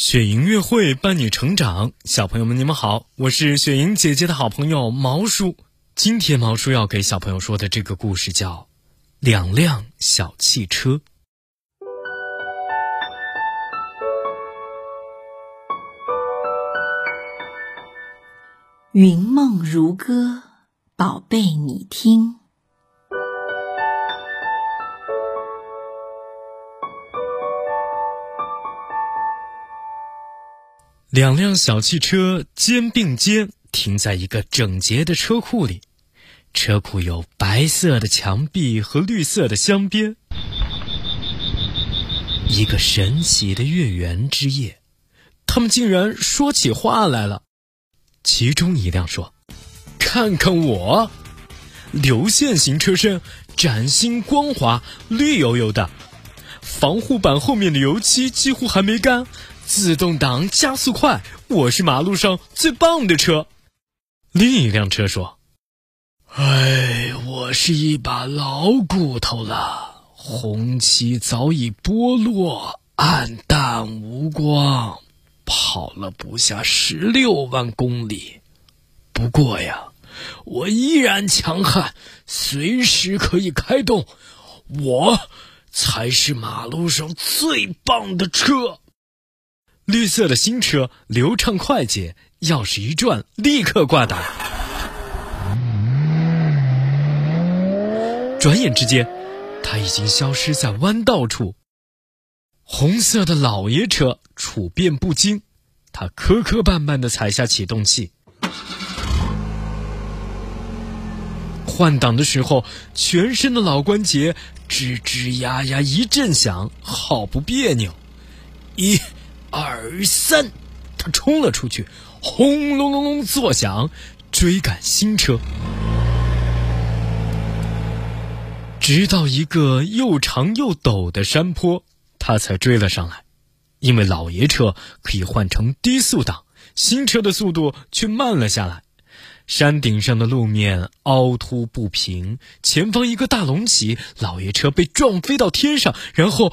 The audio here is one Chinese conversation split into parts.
雪莹乐会伴你成长，小朋友们，你们好，我是雪莹姐姐的好朋友毛叔。今天毛叔要给小朋友说的这个故事叫《两辆小汽车》。云梦如歌，宝贝，你听。两辆小汽车肩并肩停在一个整洁的车库里，车库有白色的墙壁和绿色的镶边。一个神奇的月圆之夜，他们竟然说起话来了。其中一辆说：“看看我，流线型车身，崭新光滑，绿油油的，防护板后面的油漆几乎还没干。”自动挡加速快，我是马路上最棒的车。另一辆车说：“哎，我是一把老骨头了，红旗早已剥落，暗淡无光，跑了不下十六万公里。不过呀，我依然强悍，随时可以开动。我才是马路上最棒的车。”绿色的新车流畅快捷，钥匙一转，立刻挂档。转眼之间，它已经消失在弯道处。红色的老爷车处变不惊，他磕磕绊绊的踩下启动器。换挡的时候，全身的老关节吱吱呀呀一阵响，好不别扭。一。二三，他冲了出去，轰隆隆隆作响，追赶新车，直到一个又长又陡的山坡，他才追了上来。因为老爷车可以换成低速档，新车的速度却慢了下来。山顶上的路面凹凸不平，前方一个大隆起，老爷车被撞飞到天上，然后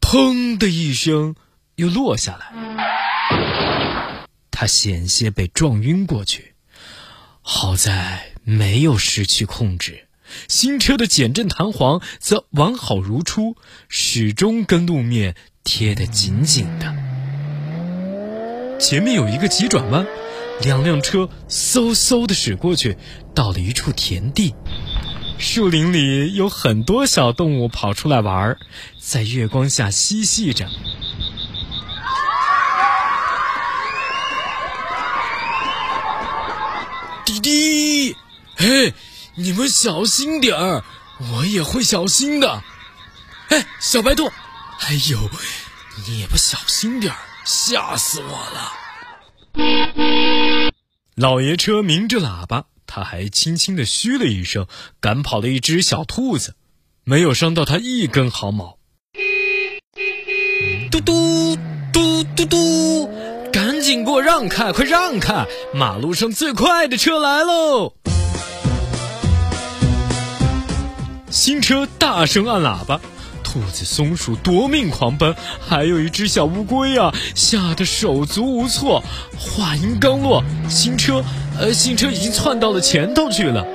砰的一声。又落下来，他险些被撞晕过去，好在没有失去控制。新车的减震弹簧则完好如初，始终跟路面贴得紧紧的。前面有一个急转弯，两辆车嗖嗖的驶过去，到了一处田地，树林里有很多小动物跑出来玩，在月光下嬉戏着。滴滴，嘿，你们小心点儿，我也会小心的。哎，小白兔，哎呦，你也不小心点儿，吓死我了！老爷车鸣着喇叭，他还轻轻的嘘了一声，赶跑了一只小兔子，没有伤到它一根毫毛。嘟嘟嘟嘟嘟。赶紧给我让开！快让开！马路上最快的车来喽！新车大声按喇叭，兔子、松鼠夺命狂奔，还有一只小乌龟啊，吓得手足无措。话音刚落，新车，呃，新车已经窜到了前头去了。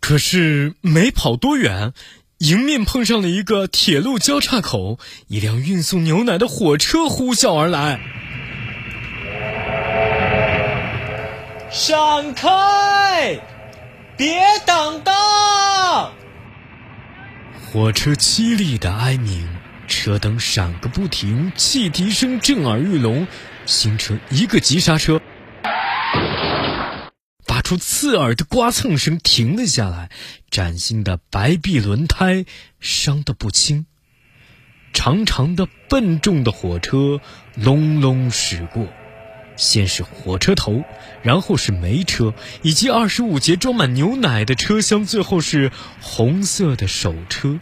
可是没跑多远。迎面碰上了一个铁路交叉口，一辆运送牛奶的火车呼啸而来。闪开！别挡道！火车凄厉的哀鸣，车灯闪个不停，汽笛声震耳欲聋。新车一个急刹车。发出刺耳的刮蹭声，停了下来。崭新的白壁轮胎伤得不轻。长长的、笨重的火车隆隆驶过，先是火车头，然后是煤车，以及二十五节装满牛奶的车厢，最后是红色的手车。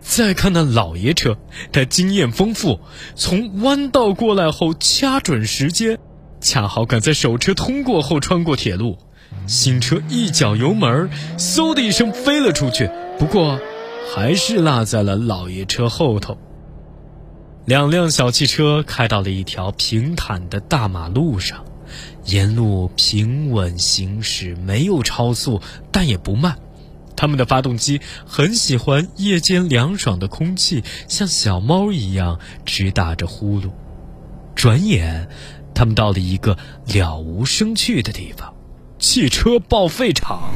再看那老爷车，他经验丰富，从弯道过来后掐准时间。恰好赶在手车通过后穿过铁路，新车一脚油门，嗖的一声飞了出去。不过，还是落在了老爷车后头。两辆小汽车开到了一条平坦的大马路上，沿路平稳行驶，没有超速，但也不慢。他们的发动机很喜欢夜间凉爽的空气，像小猫一样直打着呼噜。转眼，他们到了一个了无生趣的地方——汽车报废厂。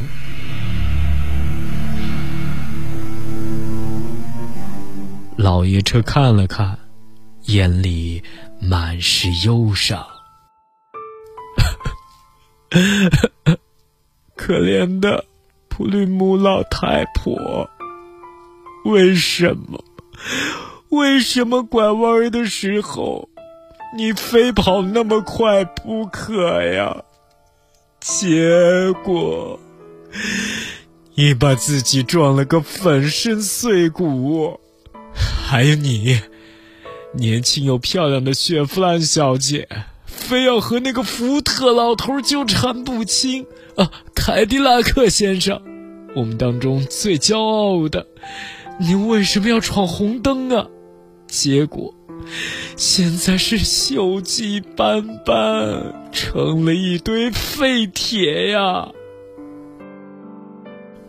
老爷车看了看。眼里满是忧伤，可怜的普吕姆老太婆，为什么？为什么拐弯的时候你非跑那么快不可呀？结果你把自己撞了个粉身碎骨，还有你。年轻又漂亮的雪佛兰小姐，非要和那个福特老头纠缠不清啊！凯迪拉克先生，我们当中最骄傲的，你为什么要闯红灯啊？结果，现在是锈迹斑斑，成了一堆废铁呀！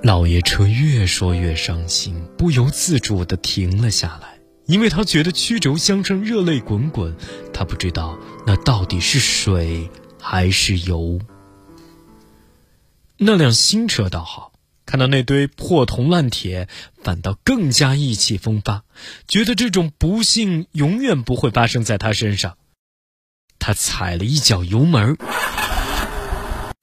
老爷车越说越伤心，不由自主地停了下来。因为他觉得曲轴相声，热泪滚滚。他不知道那到底是水还是油。那辆新车倒好，看到那堆破铜烂铁，反倒更加意气风发，觉得这种不幸永远不会发生在他身上。他踩了一脚油门，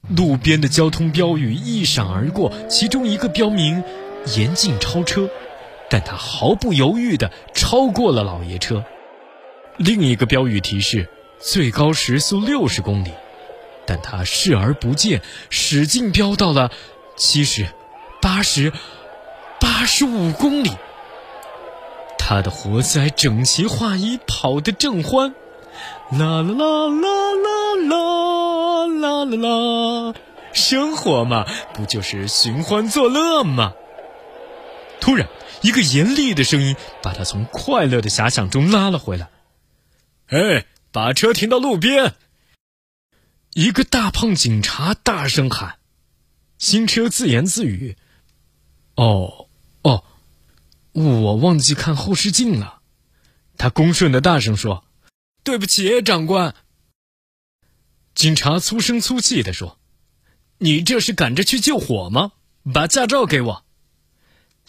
路边的交通标语一闪而过，其中一个标明“严禁超车”。但他毫不犹豫地超过了老爷车，另一个标语提示最高时速六十公里，但他视而不见，使劲飙到了七十、八十、八十五公里。他的活塞整齐划一，跑得正欢，啦啦啦啦啦啦啦啦啦，生活嘛，不就是寻欢作乐吗？突然。一个严厉的声音把他从快乐的遐想中拉了回来。“哎，把车停到路边！”一个大胖警察大声喊。新车自言自语：“哦，哦，我忘记看后视镜了。”他恭顺的大声说：“对不起，长官。”警察粗声粗气的说：“你这是赶着去救火吗？把驾照给我。”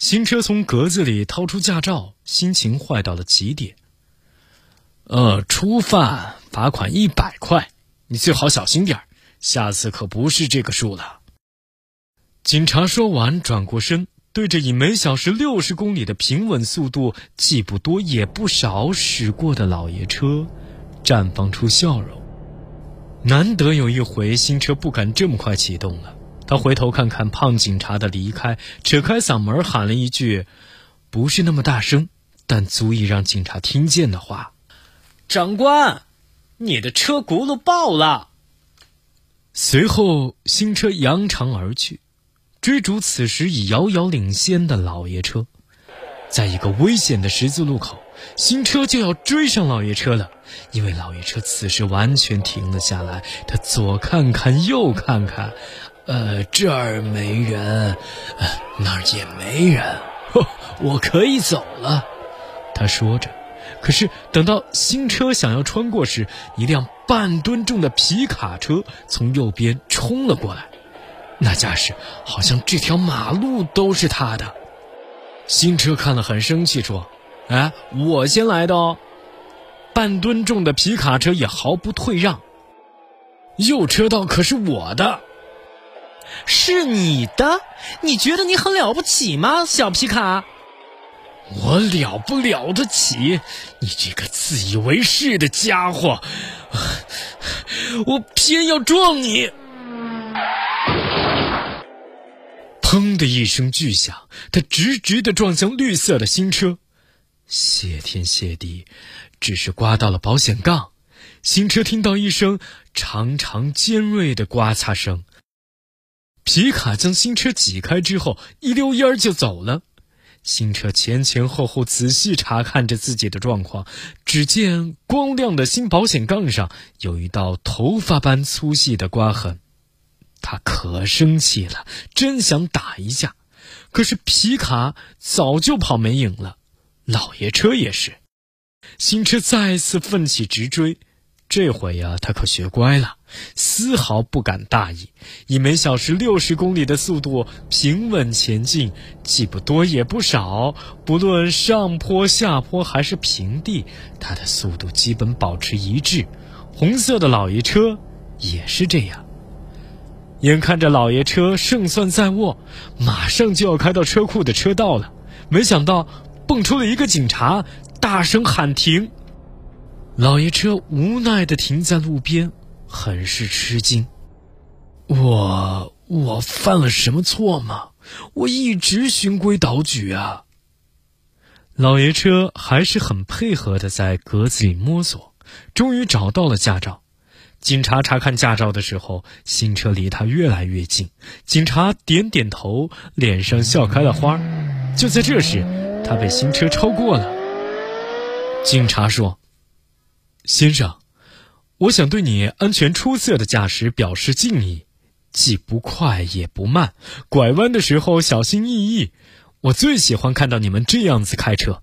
新车从格子里掏出驾照，心情坏到了极点。呃，初犯罚款一百块，你最好小心点，下次可不是这个数了。警察说完，转过身，对着以每小时六十公里的平稳速度，既不多也不少驶过的老爷车，绽放出笑容。难得有一回，新车不敢这么快启动了。他回头看看胖警察的离开，扯开嗓门喊了一句：“不是那么大声，但足以让警察听见的话。”长官，你的车轱辘爆了。随后，新车扬长而去，追逐此时已遥遥领先的老爷车。在一个危险的十字路口，新车就要追上老爷车了，因为老爷车此时完全停了下来。他左看看，右看看。呃，这儿没人，那儿也没人，我可以走了。他说着，可是等到新车想要穿过时，一辆半吨重的皮卡车从右边冲了过来，那架势好像这条马路都是他的。新车看了很生气，说：“哎，我先来的哦。”半吨重的皮卡车也毫不退让，右车道可是我的。是你的？你觉得你很了不起吗，小皮卡？我了不了得起？你这个自以为是的家伙！我偏要撞你！砰的一声巨响，他直直的撞向绿色的新车，谢天谢地，只是刮到了保险杠。新车听到一声长长尖锐的刮擦声。皮卡将新车挤开之后，一溜烟儿就走了。新车前前后后仔细查看着自己的状况，只见光亮的新保险杠上有一道头发般粗细的刮痕。他可生气了，真想打一架，可是皮卡早就跑没影了，老爷车也是。新车再次奋起直追。这回呀，他可学乖了，丝毫不敢大意，以每小时六十公里的速度平稳前进，既不多也不少。不论上坡下坡还是平地，他的速度基本保持一致。红色的老爷车也是这样。眼看着老爷车胜算在握，马上就要开到车库的车道了，没想到蹦出了一个警察，大声喊停。老爷车无奈的停在路边，很是吃惊。我我犯了什么错吗？我一直循规蹈矩啊。老爷车还是很配合的，在格子里摸索，终于找到了驾照。警察查看驾照的时候，新车离他越来越近。警察点点头，脸上笑开了花。就在这时，他被新车超过了。警察说。先生，我想对你安全出色的驾驶表示敬意，既不快也不慢，拐弯的时候小心翼翼。我最喜欢看到你们这样子开车。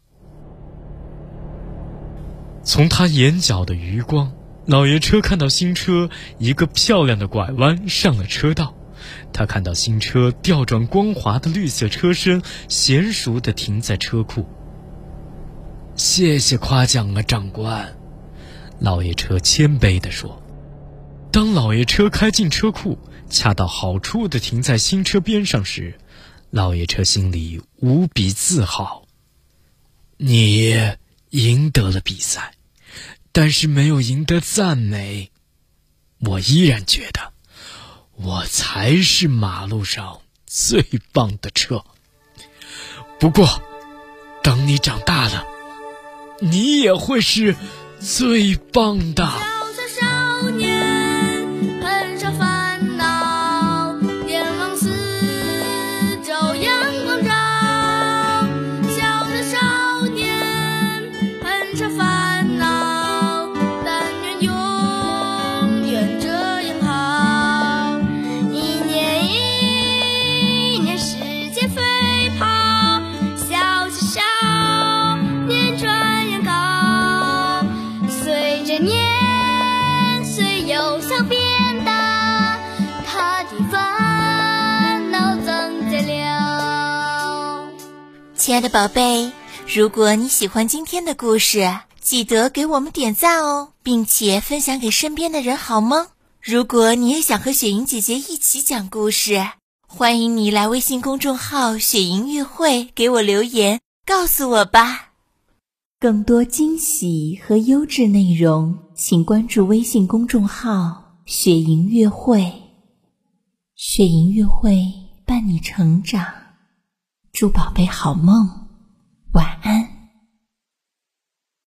从他眼角的余光，老爷车看到新车一个漂亮的拐弯上了车道，他看到新车调转光滑的绿色车身，娴熟的停在车库。谢谢夸奖啊，长官。老爷车谦卑地说：“当老爷车开进车库，恰到好处地停在新车边上时，老爷车心里无比自豪。你赢得了比赛，但是没有赢得赞美。我依然觉得，我才是马路上最棒的车。不过，等你长大了，你也会是。”最棒的。的宝贝，如果你喜欢今天的故事，记得给我们点赞哦，并且分享给身边的人，好吗？如果你也想和雪莹姐姐一起讲故事，欢迎你来微信公众号“雪莹月会”给我留言，告诉我吧。更多惊喜和优质内容，请关注微信公众号“雪莹月会”。雪莹月会伴你成长。祝宝贝好梦，晚安。